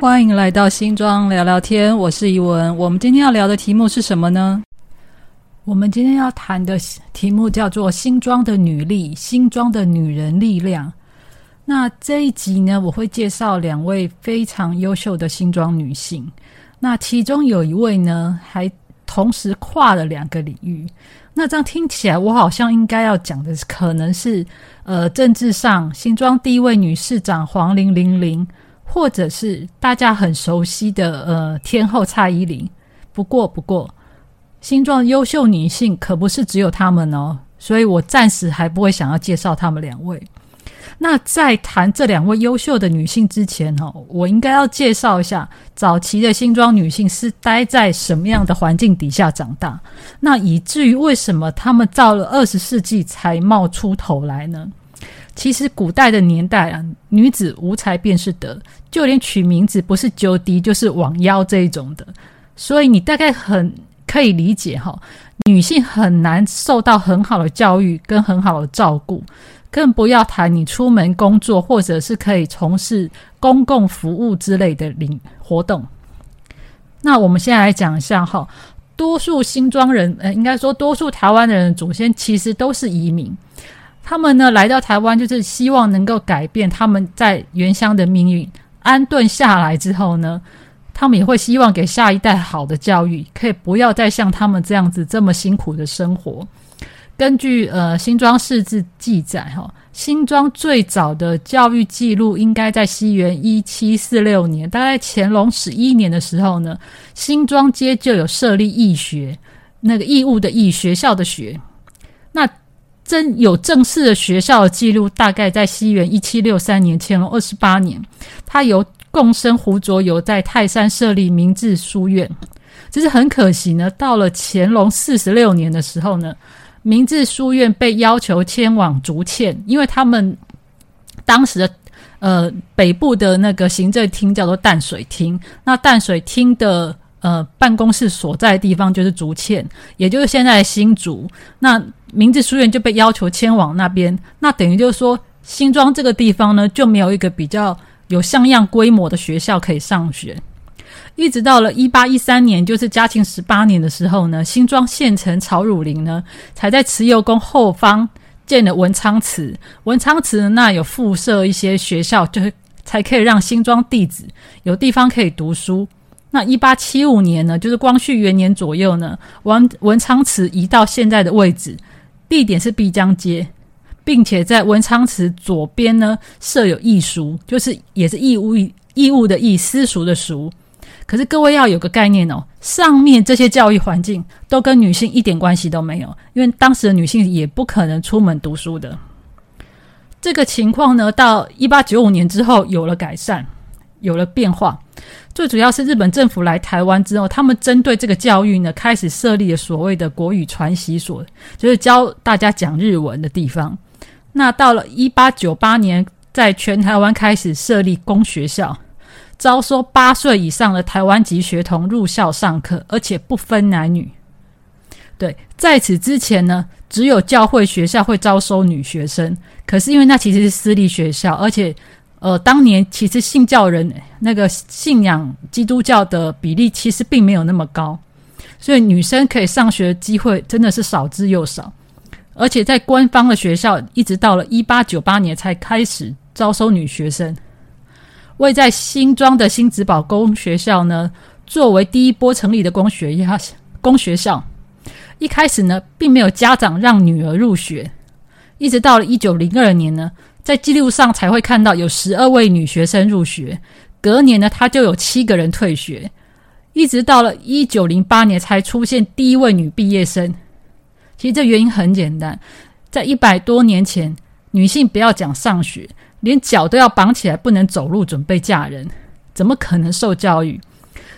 欢迎来到新庄聊聊天，我是怡文。我们今天要聊的题目是什么呢？我们今天要谈的题目叫做“新庄的女力”，新庄的女人力量。那这一集呢，我会介绍两位非常优秀的新庄女性。那其中有一位呢，还同时跨了两个领域。那这样听起来，我好像应该要讲的可能是呃，政治上新庄第一位女市长黄玲玲玲。或者是大家很熟悉的呃天后蔡依林，不过不过，新装优秀女性可不是只有她们哦，所以我暂时还不会想要介绍她们两位。那在谈这两位优秀的女性之前哦，我应该要介绍一下早期的新装女性是待在什么样的环境底下长大，那以至于为什么她们到了二十世纪才冒出头来呢？其实古代的年代啊，女子无才便是德，就连取名字不是九迪就是网妖这一种的，所以你大概很可以理解哈，女性很难受到很好的教育跟很好的照顾，更不要谈你出门工作或者是可以从事公共服务之类的领活动。那我们现在来讲一下哈，多数新庄人，呃，应该说多数台湾的人祖先其实都是移民。他们呢来到台湾，就是希望能够改变他们在原乡的命运。安顿下来之后呢，他们也会希望给下一代好的教育，可以不要再像他们这样子这么辛苦的生活。根据呃新庄市志记载，哈，新庄最早的教育记录应该在西元一七四六年，大概乾隆十一年的时候呢，新庄街就有设立义学，那个义务的义学校的学，那。真有正式的学校的记录，大概在西元一七六三年，乾隆二十八年，他由共生胡卓友在泰山设立明治书院。只是很可惜呢，到了乾隆四十六年的时候呢，明治书院被要求迁往竹堑，因为他们当时的呃北部的那个行政厅叫做淡水厅，那淡水厅的。呃，办公室所在的地方就是竹堑，也就是现在的新竹。那明治书院就被要求迁往那边，那等于就是说，新庄这个地方呢，就没有一个比较有像样规模的学校可以上学。一直到了一八一三年，就是嘉庆十八年的时候呢，新庄县城曹汝霖呢，才在慈幼宫后方建了文昌祠。文昌祠那有附设一些学校，就是才可以让新庄弟子有地方可以读书。那一八七五年呢，就是光绪元年左右呢，文文昌祠移到现在的位置，地点是碧江街，并且在文昌祠左边呢设有义塾，就是也是义务义务的义私塾的塾。可是各位要有个概念哦，上面这些教育环境都跟女性一点关系都没有，因为当时的女性也不可能出门读书的。这个情况呢，到一八九五年之后有了改善，有了变化。最主要是日本政府来台湾之后，他们针对这个教育呢，开始设立了所谓的国语传习所，就是教大家讲日文的地方。那到了一八九八年，在全台湾开始设立公学校，招收八岁以上的台湾籍学童入校上课，而且不分男女。对，在此之前呢，只有教会学校会招收女学生，可是因为那其实是私立学校，而且。呃，当年其实信教人那个信仰基督教的比例其实并没有那么高，所以女生可以上学的机会真的是少之又少。而且在官方的学校，一直到了一八九八年才开始招收女学生。位在新庄的新子堡公学校呢，作为第一波成立的公学校，公学校一开始呢，并没有家长让女儿入学，一直到了一九零二年呢。在记录上才会看到有十二位女学生入学，隔年呢，他就有七个人退学，一直到了一九零八年才出现第一位女毕业生。其实这原因很简单，在一百多年前，女性不要讲上学，连脚都要绑起来，不能走路，准备嫁人，怎么可能受教育？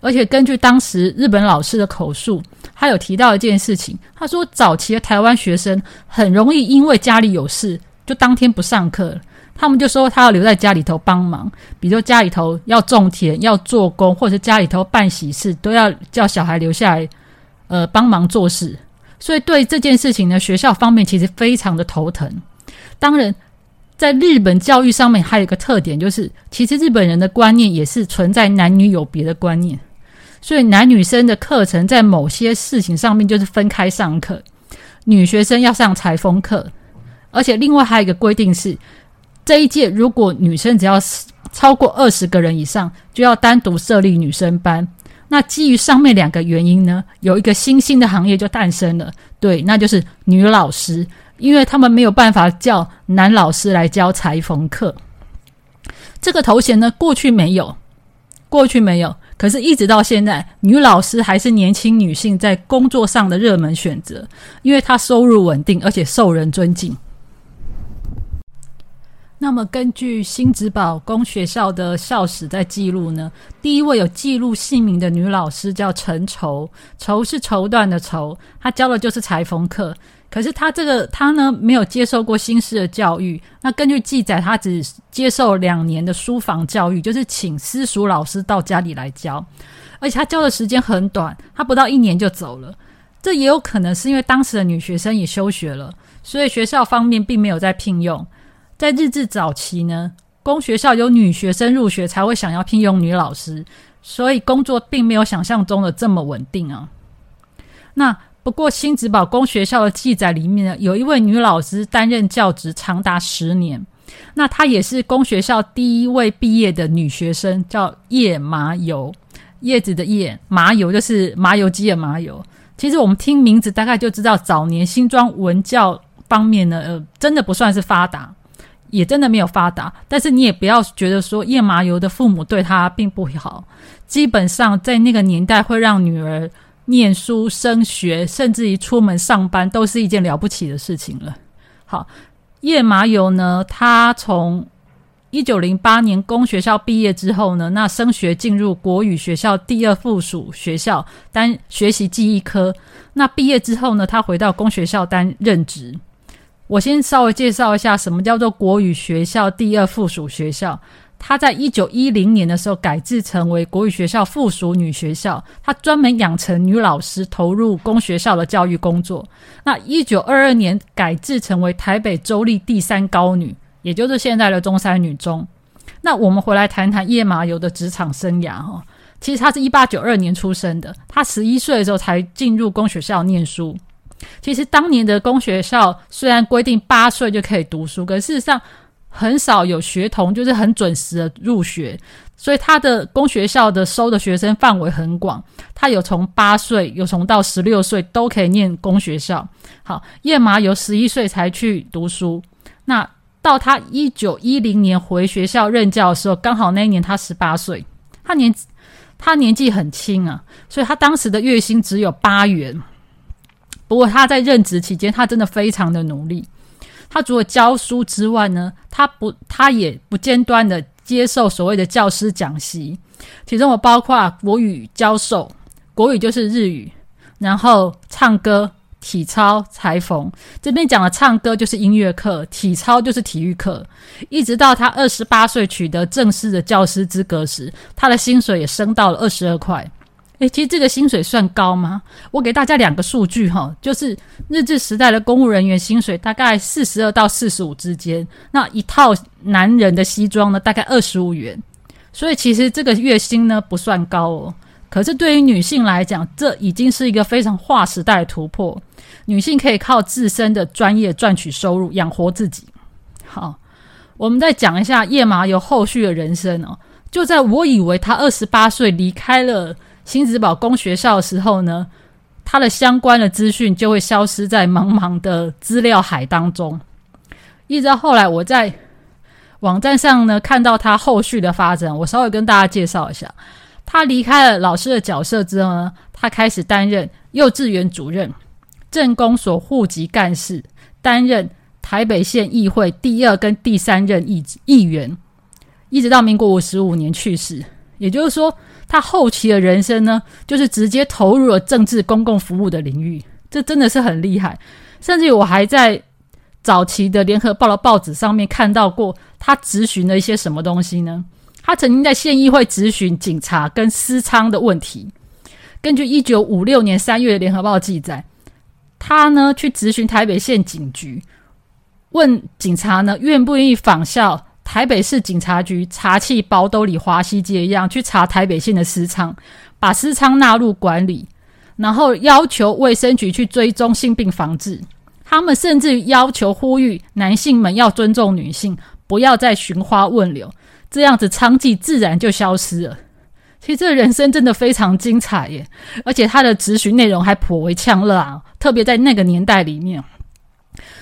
而且根据当时日本老师的口述，他有提到一件事情，他说早期的台湾学生很容易因为家里有事。就当天不上课了，他们就说他要留在家里头帮忙，比如家里头要种田、要做工，或者家里头办喜事，都要叫小孩留下来，呃，帮忙做事。所以对这件事情呢，学校方面其实非常的头疼。当然，在日本教育上面还有一个特点，就是其实日本人的观念也是存在男女有别的观念，所以男女生的课程在某些事情上面就是分开上课，女学生要上裁缝课，而且另外还有一个规定是，这一届如果女生只要超过二十个人以上，就要单独设立女生班。那基于上面两个原因呢，有一个新兴的行业就诞生了，对，那就是女老师。因为他们没有办法叫男老师来教裁缝课，这个头衔呢，过去没有，过去没有，可是一直到现在，女老师还是年轻女性在工作上的热门选择，因为她收入稳定，而且受人尊敬。那么，根据新职宝公学校的校史在记录呢，第一位有记录姓名的女老师叫陈绸，绸是绸缎的绸，她教的就是裁缝课。可是她这个她呢没有接受过新式的教育。那根据记载，她只接受两年的书房教育，就是请私塾老师到家里来教，而且她教的时间很短，她不到一年就走了。这也有可能是因为当时的女学生也休学了，所以学校方面并没有在聘用。在日治早期呢，公学校有女学生入学才会想要聘用女老师，所以工作并没有想象中的这么稳定啊。那。不过，新职宝公学校的记载里面呢，有一位女老师担任教职长达十年。那她也是公学校第一位毕业的女学生，叫叶麻油。叶子的叶，麻油就是麻油鸡的麻油。其实我们听名字大概就知道，早年新庄文教方面呢，呃，真的不算是发达，也真的没有发达。但是你也不要觉得说叶麻油的父母对他并不好，基本上在那个年代会让女儿。念书、升学，甚至于出门上班，都是一件了不起的事情了。好，叶麻油呢？他从一九零八年公学校毕业之后呢，那升学进入国语学校第二附属学校担学习记忆科。那毕业之后呢，他回到公学校担任职。我先稍微介绍一下，什么叫做国语学校第二附属学校。他在一九一零年的时候改制成为国语学校附属女学校，他专门养成女老师，投入公学校的教育工作。那一九二二年改制成为台北州立第三高女，也就是现在的中山女中。那我们回来谈谈叶麻油的职场生涯哈。其实他是一八九二年出生的，他十一岁的时候才进入公学校念书。其实当年的公学校虽然规定八岁就可以读书，可事实上。很少有学童就是很准时的入学，所以他的公学校的收的学生范围很广，他有从八岁，有从到十六岁都可以念公学校。好，叶麻由十一岁才去读书，那到他一九一零年回学校任教的时候，刚好那一年他十八岁，他年他年纪很轻啊，所以他当时的月薪只有八元。不过他在任职期间，他真的非常的努力。他除了教书之外呢，他不，他也不间断的接受所谓的教师讲习，其中我包括国语教授，国语就是日语，然后唱歌、体操、裁缝。这边讲的唱歌就是音乐课，体操就是体育课。一直到他二十八岁取得正式的教师资格时，他的薪水也升到了二十二块。诶，其实这个薪水算高吗？我给大家两个数据哈，就是日治时代的公务人员薪水大概四十二到四十五之间，那一套男人的西装呢，大概二十五元，所以其实这个月薪呢不算高哦。可是对于女性来讲，这已经是一个非常划时代的突破，女性可以靠自身的专业赚取收入，养活自己。好，我们再讲一下叶麻油后续的人生哦。就在我以为他二十八岁离开了。新子宝公学校的时候呢，他的相关的资讯就会消失在茫茫的资料海当中。一直到后来，我在网站上呢看到他后续的发展，我稍微跟大家介绍一下。他离开了老师的角色之后呢，他开始担任幼稚园主任、政工所户籍干事，担任台北县议会第二跟第三任议议员，一直到民国五十五年去世。也就是说。他后期的人生呢，就是直接投入了政治公共服务的领域，这真的是很厉害。甚至我还在早期的联合报的报纸上面看到过他咨询了一些什么东西呢？他曾经在县议会咨询警察跟私娼的问题。根据一九五六年三月的联合报记载，他呢去咨询台北县警局，问警察呢愿不愿意仿效台北市警察局查气包兜里华西街一样去查台北县的私仓，把私仓纳入管理，然后要求卫生局去追踪性病防治。他们甚至要求呼吁男性们要尊重女性，不要再寻花问柳，这样子娼妓自然就消失了。其实这人生真的非常精彩耶，而且他的咨询内容还颇为呛热啊，特别在那个年代里面，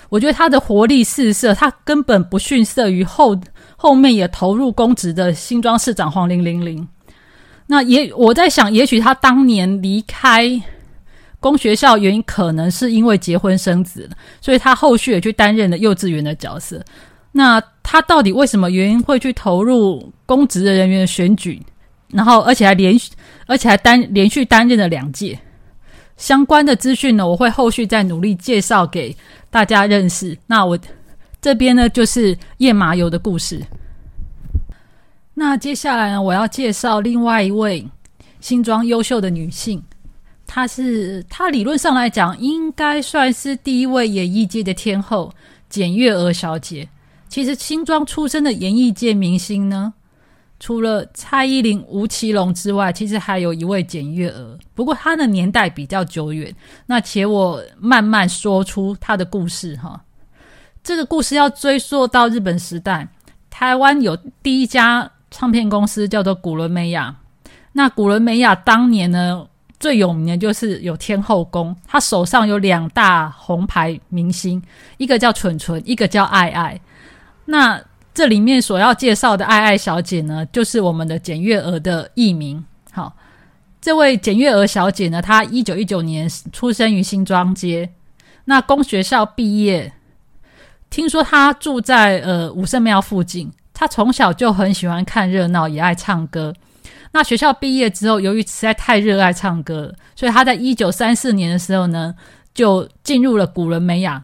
我觉得他的活力四射，他根本不逊色于后后面也投入公职的新庄市长黄玲玲玲。那也我在想，也许他当年离开公学校原因，可能是因为结婚生子，所以他后续也去担任了幼稚园的角色。那他到底为什么原因会去投入公职的人员的选举？然后，而且还连续，而且还担连续担任了两届相关的资讯呢，我会后续再努力介绍给大家认识。那我这边呢，就是燕麻油的故事。那接下来呢，我要介绍另外一位新装优秀的女性，她是她理论上来讲，应该算是第一位演艺界的天后简月娥小姐。其实新装出身的演艺界明星呢。除了蔡依林、吴奇隆之外，其实还有一位简月娥。不过她的年代比较久远，那且我慢慢说出她的故事哈。这个故事要追溯到日本时代，台湾有第一家唱片公司叫做古伦美亚。那古伦美亚当年呢，最有名的就是有天后宫，他手上有两大红牌明星，一个叫蠢蠢，一个叫爱爱。那这里面所要介绍的爱爱小姐呢，就是我们的简月娥的艺名。好，这位简月娥小姐呢，她一九一九年出生于新庄街，那公学校毕业。听说她住在呃武圣庙附近，她从小就很喜欢看热闹，也爱唱歌。那学校毕业之后，由于实在太热爱唱歌，所以她在一九三四年的时候呢，就进入了古伦美亚。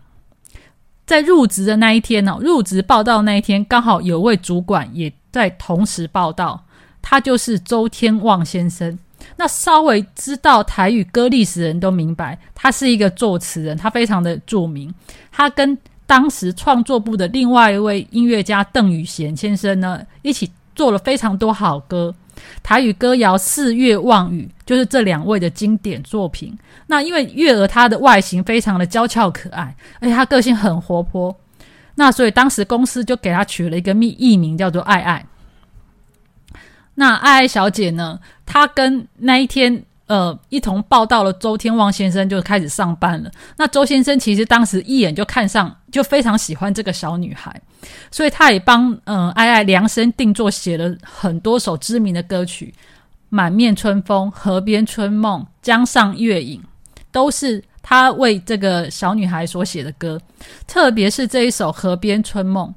在入职的那一天呢，入职报道那一天，刚好有位主管也在同时报道，他就是周天旺先生。那稍微知道台语歌历史人都明白，他是一个作词人，他非常的著名。他跟当时创作部的另外一位音乐家邓宇贤先生呢，一起做了非常多好歌。台语歌谣《四月望雨》就是这两位的经典作品。那因为月娥她的外形非常的娇俏可爱，而且她个性很活泼，那所以当时公司就给她取了一个秘艺名叫做爱爱。那爱爱小姐呢，她跟那一天。呃，一同报道了周天旺先生就开始上班了。那周先生其实当时一眼就看上，就非常喜欢这个小女孩，所以他也帮嗯爱爱量身定做写了很多首知名的歌曲，《满面春风》《河边春梦》《江上月影》，都是他为这个小女孩所写的歌。特别是这一首《河边春梦》。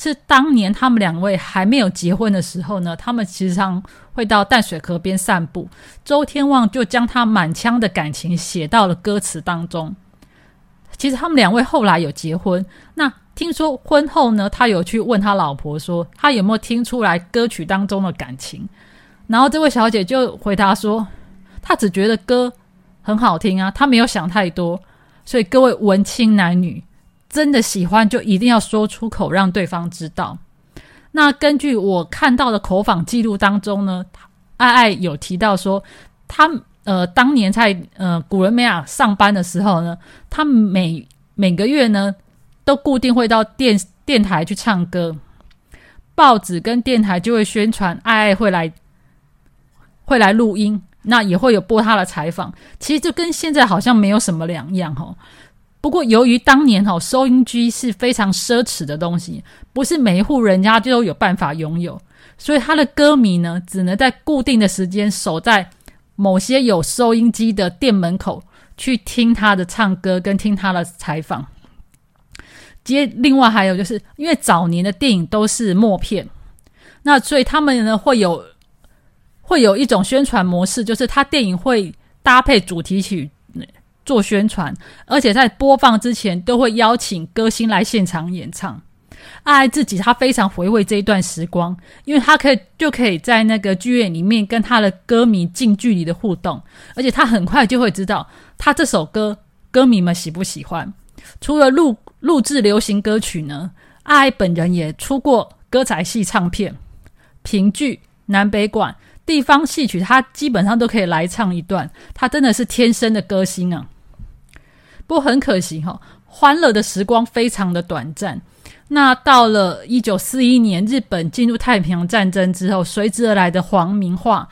是当年他们两位还没有结婚的时候呢，他们其实上会到淡水河边散步。周天旺就将他满腔的感情写到了歌词当中。其实他们两位后来有结婚，那听说婚后呢，他有去问他老婆说，他有没有听出来歌曲当中的感情？然后这位小姐就回答说，她只觉得歌很好听啊，她没有想太多。所以各位文青男女。真的喜欢就一定要说出口，让对方知道。那根据我看到的口访记录当中呢，爱爱有提到说，他呃当年在呃古伦美亚上班的时候呢，他每每个月呢都固定会到电电台去唱歌，报纸跟电台就会宣传爱爱会来会来录音，那也会有播他的采访。其实就跟现在好像没有什么两样哦。不过，由于当年哈收音机是非常奢侈的东西，不是每一户人家就有办法拥有，所以他的歌迷呢，只能在固定的时间守在某些有收音机的店门口去听他的唱歌跟听他的采访。接另外还有就是因为早年的电影都是默片，那所以他们呢会有会有一种宣传模式，就是他电影会搭配主题曲。做宣传，而且在播放之前都会邀请歌星来现场演唱。爱自己，他非常回味这一段时光，因为他可以就可以在那个剧院里面跟他的歌迷近距离的互动，而且他很快就会知道他这首歌歌迷们喜不喜欢。除了录录制流行歌曲呢，爱爱本人也出过歌仔戏唱片、评剧、南北管、地方戏曲，他基本上都可以来唱一段。他真的是天生的歌星啊！不过很可惜哈，欢乐的时光非常的短暂。那到了一九四一年，日本进入太平洋战争之后，随之而来的皇民化，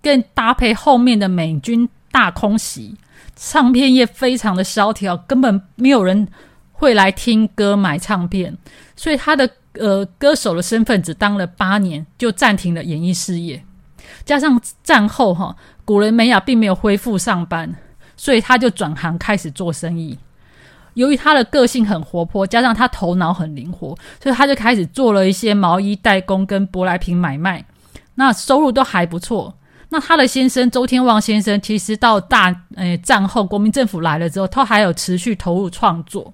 更搭配后面的美军大空袭，唱片业非常的萧条，根本没有人会来听歌买唱片，所以他的呃歌手的身份只当了八年，就暂停了演艺事业。加上战后哈，古人美雅并没有恢复上班。所以他就转行开始做生意。由于他的个性很活泼，加上他头脑很灵活，所以他就开始做了一些毛衣代工跟舶来品买卖。那收入都还不错。那他的先生周天旺先生，其实到大诶战后国民政府来了之后，他还有持续投入创作。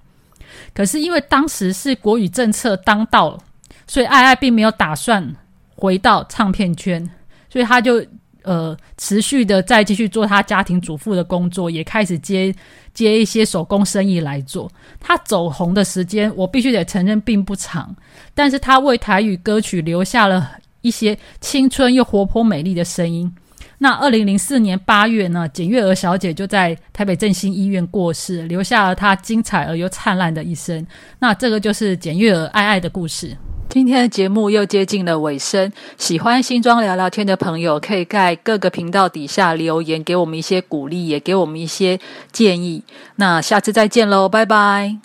可是因为当时是国语政策当道，所以爱爱并没有打算回到唱片圈，所以他就。呃，持续的再继续做他家庭主妇的工作，也开始接接一些手工生意来做。他走红的时间，我必须得承认并不长，但是他为台语歌曲留下了一些青春又活泼美丽的声音。那二零零四年八月呢，简月娥小姐就在台北振兴医院过世，留下了她精彩而又灿烂的一生。那这个就是简月娥爱爱的故事。今天的节目又接近了尾声，喜欢新装聊聊天的朋友，可以在各个频道底下留言，给我们一些鼓励，也给我们一些建议。那下次再见喽，拜拜。